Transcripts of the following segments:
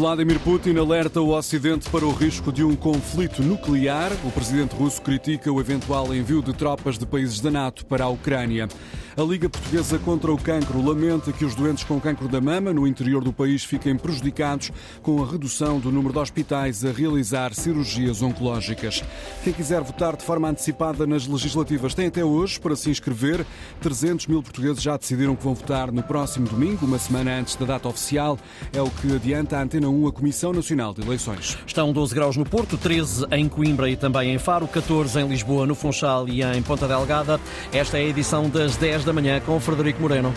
Vladimir Putin alerta o Ocidente para o risco de um conflito nuclear. O presidente russo critica o eventual envio de tropas de países da NATO para a Ucrânia. A Liga Portuguesa contra o Cancro lamenta que os doentes com cancro da mama no interior do país fiquem prejudicados com a redução do número de hospitais a realizar cirurgias oncológicas. Quem quiser votar de forma antecipada nas legislativas tem até hoje para se inscrever. 300 mil portugueses já decidiram que vão votar no próximo domingo, uma semana antes da data oficial. É o que adianta a Antena 1 a Comissão Nacional de Eleições. Estão 12 graus no Porto, 13 em Coimbra e também em Faro, 14 em Lisboa, no Funchal e em Ponta Delgada. Esta é a edição das 10 da manhã com Frederico Moreno.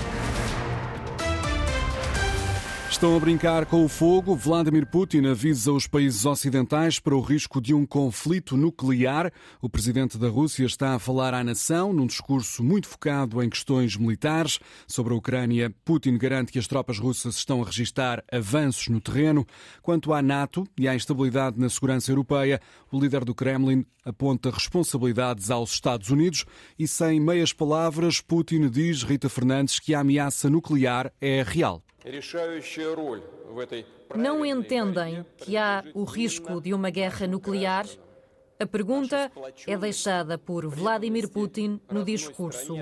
Estão a brincar com o fogo. Vladimir Putin avisa os países ocidentais para o risco de um conflito nuclear. O presidente da Rússia está a falar à nação num discurso muito focado em questões militares. Sobre a Ucrânia, Putin garante que as tropas russas estão a registrar avanços no terreno. Quanto à NATO e à instabilidade na segurança europeia, o líder do Kremlin aponta responsabilidades aos Estados Unidos e, sem meias palavras, Putin diz, Rita Fernandes, que a ameaça nuclear é real. Não entendem que há o risco de uma guerra nuclear? A pergunta é deixada por Vladimir Putin no discurso.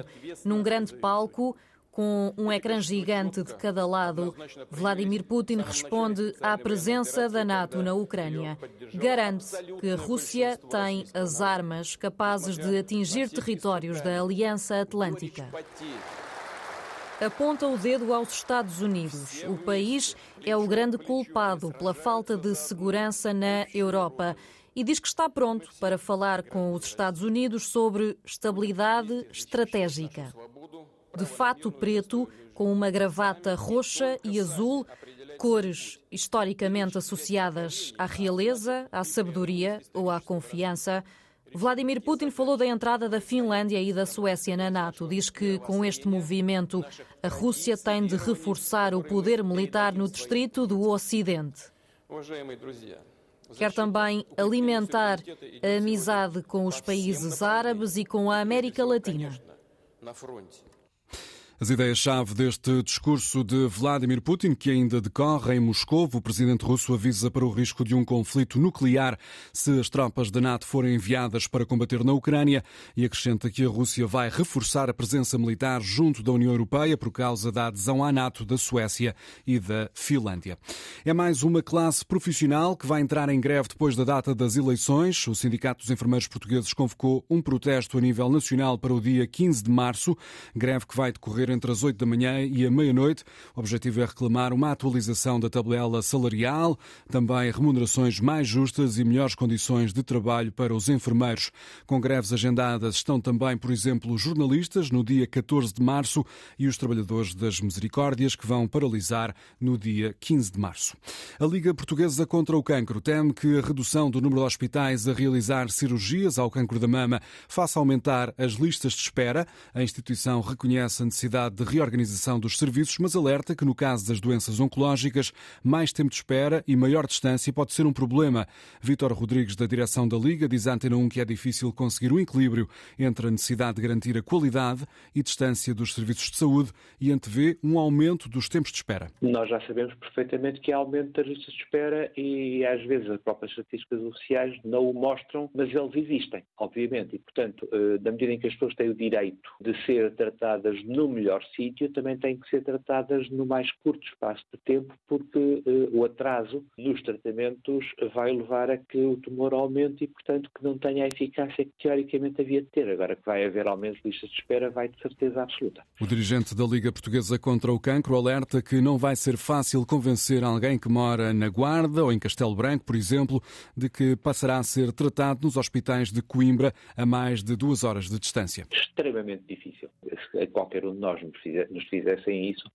Num grande palco, com um ecrã gigante de cada lado, Vladimir Putin responde à presença da NATO na Ucrânia. Garante que a Rússia tem as armas capazes de atingir territórios da Aliança Atlântica aponta o dedo aos Estados Unidos. O país é o grande culpado pela falta de segurança na Europa e diz que está pronto para falar com os Estados Unidos sobre estabilidade estratégica. De fato preto, com uma gravata roxa e azul, cores historicamente associadas à realeza, à sabedoria ou à confiança, Vladimir Putin falou da entrada da Finlândia e da Suécia na NATO. Diz que com este movimento a Rússia tem de reforçar o poder militar no distrito do Ocidente. Quer também alimentar a amizade com os países árabes e com a América Latina. As ideias-chave deste discurso de Vladimir Putin, que ainda decorre em Moscou, o presidente russo avisa para o risco de um conflito nuclear se as tropas da NATO forem enviadas para combater na Ucrânia e acrescenta que a Rússia vai reforçar a presença militar junto da União Europeia por causa da adesão à NATO da Suécia e da Finlândia. É mais uma classe profissional que vai entrar em greve depois da data das eleições. O Sindicato dos Enfermeiros Portugueses convocou um protesto a nível nacional para o dia 15 de março, greve que vai decorrer entre as 8 da manhã e a meia-noite. O objetivo é reclamar uma atualização da tabela salarial, também remunerações mais justas e melhores condições de trabalho para os enfermeiros. Com greves agendadas estão também, por exemplo, os jornalistas no dia 14 de março e os trabalhadores das Misericórdias que vão paralisar no dia 15 de março. A Liga Portuguesa contra o Cancro teme que a redução do número de hospitais a realizar cirurgias ao cancro da mama faça aumentar as listas de espera. A instituição reconhece a necessidade necessidade de reorganização dos serviços, mas alerta que no caso das doenças oncológicas, mais tempo de espera e maior distância pode ser um problema. Vítor Rodrigues, da direção da Liga, diz à Antena 1 que é difícil conseguir um equilíbrio entre a necessidade de garantir a qualidade e distância dos serviços de saúde e antevê um aumento dos tempos de espera. Nós já sabemos perfeitamente que há aumento das listas de espera e às vezes as próprias estatísticas oficiais não o mostram, mas eles existem, obviamente. E, portanto, eh, na medida em que as pessoas têm o direito de ser tratadas no melhor sítio também têm que ser tratadas no mais curto espaço de tempo, porque uh, o atraso nos tratamentos vai levar a que o tumor aumente e, portanto, que não tenha a eficácia que teoricamente havia de ter. Agora que vai haver aumentos de listas de espera, vai de certeza absoluta. O dirigente da Liga Portuguesa contra o Cancro alerta que não vai ser fácil convencer alguém que mora na Guarda ou em Castelo Branco, por exemplo, de que passará a ser tratado nos hospitais de Coimbra a mais de duas horas de distância. Extremamente difícil. Qualquer um de nós nos fizessem isso,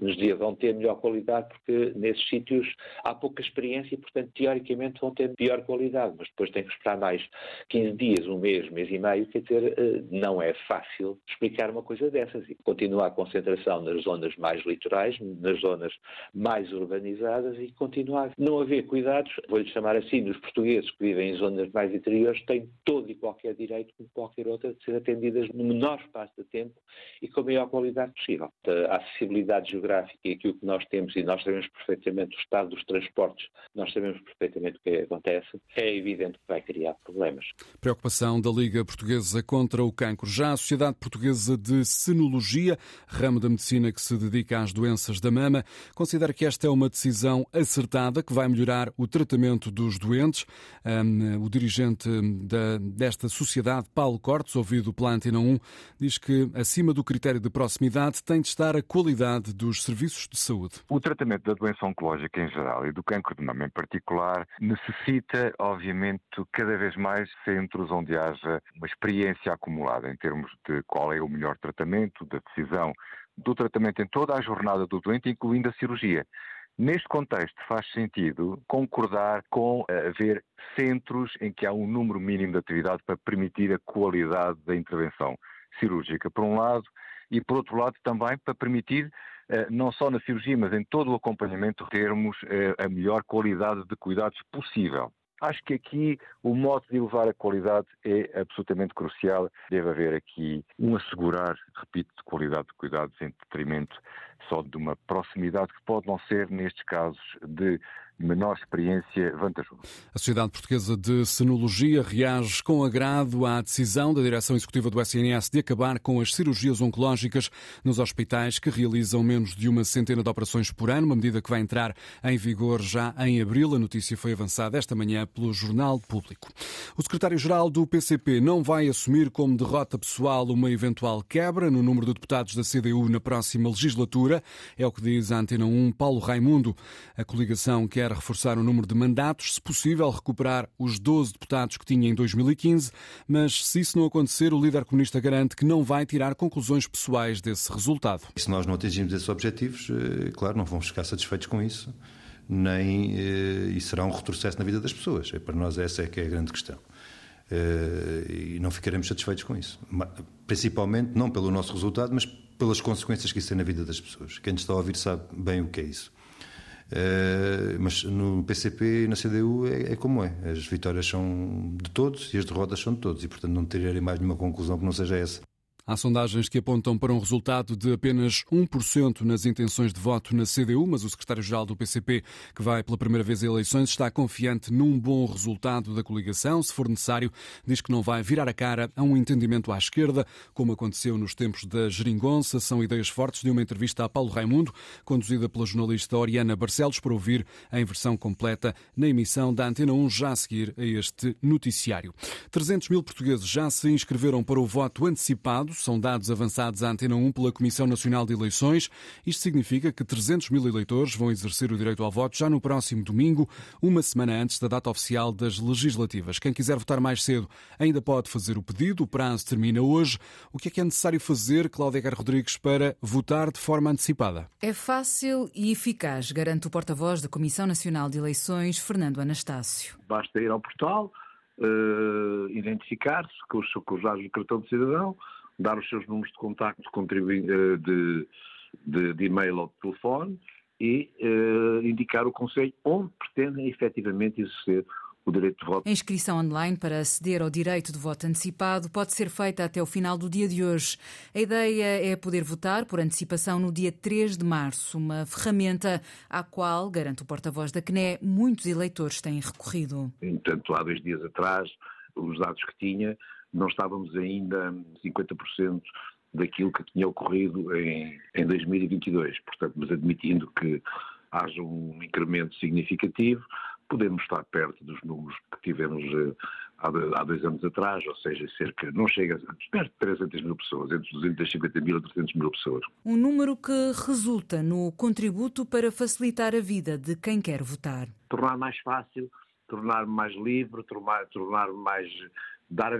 nos vão ter melhor qualidade, porque nesses sítios há pouca experiência e, portanto, teoricamente vão ter pior qualidade, mas depois tem que esperar mais 15 dias, um mês, mês e meio, quer dizer, eh, não é fácil explicar uma coisa dessas. E continuar a concentração nas zonas mais litorais, nas zonas mais urbanizadas e continuar a não haver cuidados, vou-lhe chamar assim, dos portugueses que vivem em zonas mais interiores, têm todo e qualquer direito, como qualquer outra, de ser atendidas no menor espaço de tempo e com maior melhor qualidade possível. A acessibilidade geográfica e aquilo que nós temos, e nós sabemos perfeitamente o estado dos transportes, nós sabemos perfeitamente o que acontece, é evidente que vai criar problemas. Preocupação da Liga Portuguesa contra o Cancro. Já a Sociedade Portuguesa de Senologia, ramo da medicina que se dedica às doenças da mama, considera que esta é uma decisão acertada que vai melhorar o tratamento dos doentes. O dirigente da, desta sociedade, Paulo Cortes, ouvido pela Antena 1, diz que acima do critério de proximidade tem de estar a qualidade dos serviços de saúde. O tratamento da doença oncológica em geral e do cancro de mama em particular necessita, obviamente, cada vez mais centros onde haja uma experiência acumulada em termos de qual é o melhor tratamento, da decisão do tratamento em toda a jornada do doente, incluindo a cirurgia. Neste contexto, faz sentido concordar com haver centros em que há um número mínimo de atividade para permitir a qualidade da intervenção cirúrgica, por um lado, e por outro lado também para permitir, eh, não só na cirurgia, mas em todo o acompanhamento, termos eh, a melhor qualidade de cuidados possível. Acho que aqui o modo de elevar a qualidade é absolutamente crucial. Deve haver aqui um assegurar, repito, de qualidade de cuidados em detrimento só de uma proximidade que pode não ser, nestes casos, de menor experiência vantajoso. A Sociedade Portuguesa de Senologia reage com agrado à decisão da direção executiva do SNS de acabar com as cirurgias oncológicas nos hospitais que realizam menos de uma centena de operações por ano, uma medida que vai entrar em vigor já em abril. A notícia foi avançada esta manhã pelo Jornal Público. O secretário-geral do PCP não vai assumir como derrota pessoal uma eventual quebra no número de deputados da CDU na próxima legislatura. É o que diz a Antena 1 Paulo Raimundo. A coligação quer reforçar o número de mandatos, se possível, recuperar os 12 deputados que tinha em 2015, mas se isso não acontecer, o líder comunista garante que não vai tirar conclusões pessoais desse resultado. Se nós não atingirmos esses objetivos, eh, claro, não vamos ficar satisfeitos com isso, nem eh, e será um retrocesso na vida das pessoas. É, para nós essa é que é a grande questão. Eh, e não ficaremos satisfeitos com isso. Principalmente não pelo nosso resultado, mas pelas consequências que isso tem na vida das pessoas. Quem está a ouvir sabe bem o que é isso. Uh, mas no PCP e na CDU é, é, como é. As vitórias são de todos e as derrotas são de todos. E, portanto, não tirarei mais nenhuma conclusão que não seja essa. Há sondagens que apontam para um resultado de apenas 1% nas intenções de voto na CDU, mas o secretário-geral do PCP, que vai pela primeira vez a eleições, está confiante num bom resultado da coligação. Se for necessário, diz que não vai virar a cara a um entendimento à esquerda, como aconteceu nos tempos da Geringonça. São ideias fortes de uma entrevista a Paulo Raimundo, conduzida pela jornalista Oriana Barcelos, para ouvir em versão completa na emissão da Antena 1, já a seguir a este noticiário. 300 mil portugueses já se inscreveram para o voto antecipado são dados avançados à Antena 1 pela Comissão Nacional de Eleições. Isto significa que 300 mil eleitores vão exercer o direito ao voto já no próximo domingo, uma semana antes da data oficial das legislativas. Quem quiser votar mais cedo ainda pode fazer o pedido. O prazo termina hoje. O que é que é necessário fazer, Cláudia Guerra Rodrigues, para votar de forma antecipada? É fácil e eficaz, garante o porta-voz da Comissão Nacional de Eleições, Fernando Anastácio. Basta ir ao portal, uh, identificar-se com os, com os dados do cartão de cidadão, dar os seus números de contacto eh, de, de, de e-mail ou de telefone e uh, indicar o Conselho onde pretendem efetivamente exercer o direito de voto. A inscrição online para aceder ao direito de voto antecipado pode ser feita até o final do dia de hoje. A ideia é poder votar por antecipação no dia 3 de março, uma ferramenta à qual, garante o porta-voz da CNE, muitos eleitores têm recorrido. Portanto, há dois dias atrás, os dados que tinha não estávamos ainda 50% daquilo que tinha ocorrido em, em 2022. Portanto, mas admitindo que haja um incremento significativo, podemos estar perto dos números que tivemos eh, há, há dois anos atrás, ou seja, cerca, não chega, perto de 300 mil pessoas, entre 250 mil e 300 mil pessoas. Um número que resulta no contributo para facilitar a vida de quem quer votar. Tornar mais fácil, tornar mais livre, tornar, tornar mais dar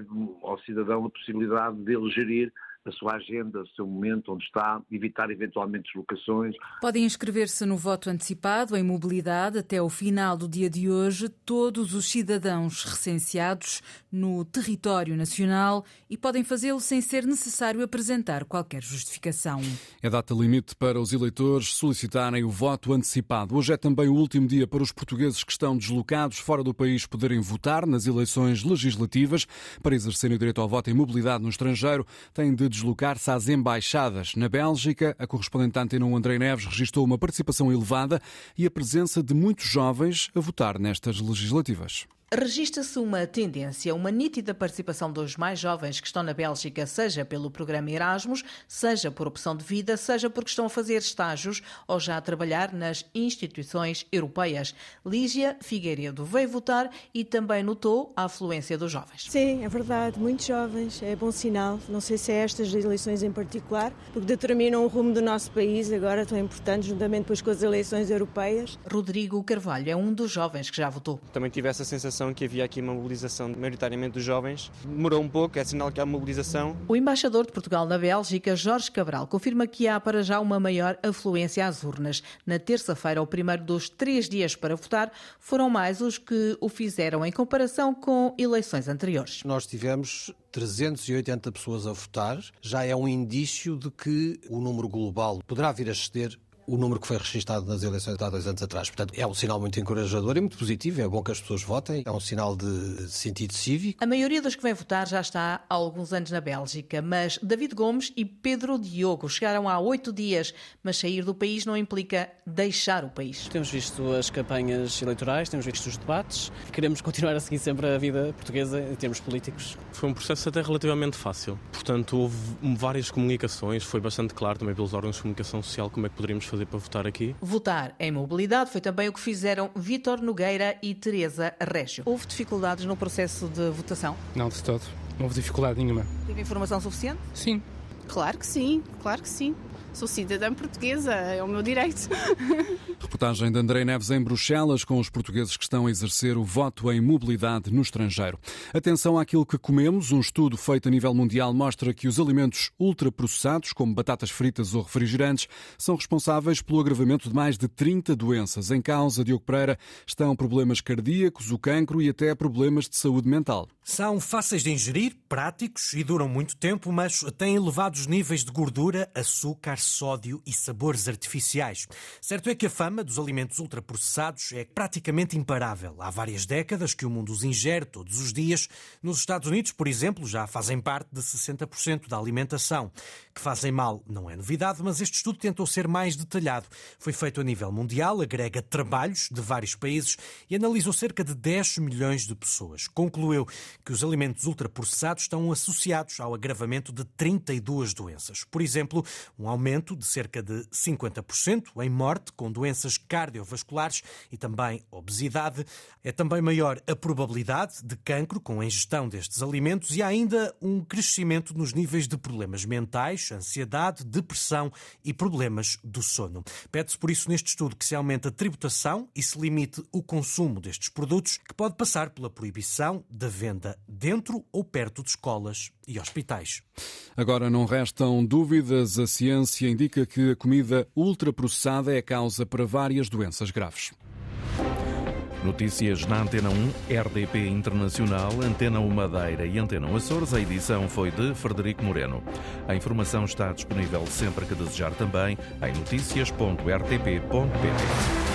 ao cidadão a possibilidade de ele gerir a sua agenda, o seu momento, onde está, evitar eventualmente deslocações. Podem inscrever-se no voto antecipado em mobilidade até o final do dia de hoje todos os cidadãos recenseados no território nacional e podem fazê-lo sem ser necessário apresentar qualquer justificação. É data limite para os eleitores solicitarem o voto antecipado. Hoje é também o último dia para os portugueses que estão deslocados fora do país poderem votar nas eleições legislativas. Para exercerem o direito ao voto em mobilidade no estrangeiro, têm de deslocar-se às embaixadas. Na Bélgica, a correspondente Antena 1 André Neves registrou uma participação elevada e a presença de muitos jovens a votar nestas legislativas. Registra-se uma tendência, uma nítida participação dos mais jovens que estão na Bélgica, seja pelo programa Erasmus, seja por opção de vida, seja porque estão a fazer estágios ou já a trabalhar nas instituições europeias. Lígia Figueiredo veio votar e também notou a afluência dos jovens. Sim, é verdade, muitos jovens, é bom sinal. Não sei se é estas eleições em particular, porque determinam o rumo do nosso país, agora tão importantes, juntamente depois com as eleições europeias. Rodrigo Carvalho é um dos jovens que já votou. Também tive essa sensação que havia aqui uma mobilização maioritariamente dos jovens. Demorou um pouco, é sinal que há mobilização. O embaixador de Portugal na Bélgica, Jorge Cabral, confirma que há para já uma maior afluência às urnas. Na terça-feira, o primeiro dos três dias para votar, foram mais os que o fizeram em comparação com eleições anteriores. Nós tivemos 380 pessoas a votar, já é um indício de que o número global poderá vir a exceder o número que foi registado nas eleições de há dois anos atrás. Portanto, é um sinal muito encorajador e muito positivo. É bom que as pessoas votem, é um sinal de sentido cívico. A maioria dos que vem votar já está há alguns anos na Bélgica, mas David Gomes e Pedro Diogo chegaram há oito dias, mas sair do país não implica deixar o país. Temos visto as campanhas eleitorais, temos visto os debates, queremos continuar a seguir sempre a vida portuguesa em termos políticos. Foi um processo até relativamente fácil. Portanto, houve várias comunicações, foi bastante claro também pelos órgãos de comunicação social como é que poderíamos fazer para votar aqui. Votar em mobilidade foi também o que fizeram Vítor Nogueira e Teresa Régio. Houve dificuldades no processo de votação? Não, de todo. Não houve dificuldade nenhuma. Teve informação suficiente? Sim. Claro que sim, claro que sim. Sou cidadã portuguesa, é o meu direito. Reportagem de André Neves em Bruxelas com os portugueses que estão a exercer o voto em mobilidade no estrangeiro. Atenção àquilo que comemos. Um estudo feito a nível mundial mostra que os alimentos ultraprocessados, como batatas fritas ou refrigerantes, são responsáveis pelo agravamento de mais de 30 doenças. Em causa, Diogo Pereira, estão problemas cardíacos, o cancro e até problemas de saúde mental. São fáceis de ingerir, práticos e duram muito tempo, mas têm elevados níveis de gordura, açúcar, sódio e sabores artificiais. Certo é que a fama dos alimentos ultraprocessados é praticamente imparável. Há várias décadas que o mundo os ingere todos os dias. Nos Estados Unidos, por exemplo, já fazem parte de 60% da alimentação. Que fazem mal não é novidade, mas este estudo tentou ser mais detalhado. Foi feito a nível mundial, agrega trabalhos de vários países e analisou cerca de 10 milhões de pessoas. Concluiu que os alimentos ultraprocessados estão associados ao agravamento de 32 doenças. Por exemplo, um aumento de cerca de 50% em morte com doenças cardiovasculares e também obesidade. É também maior a probabilidade de cancro com a ingestão destes alimentos e há ainda um crescimento nos níveis de problemas mentais, ansiedade, depressão e problemas do sono. Pede-se por isso neste estudo que se aumente a tributação e se limite o consumo destes produtos, que pode passar pela proibição da venda dentro ou perto de escolas e hospitais. Agora não restam dúvidas, a ciência indica que a comida ultraprocessada é causa para várias doenças graves. Notícias na Antena 1, RDP Internacional, Antena 1 Madeira e Antena Açores. A edição foi de Frederico Moreno. A informação está disponível sempre que desejar também em notícias.rtp.pt.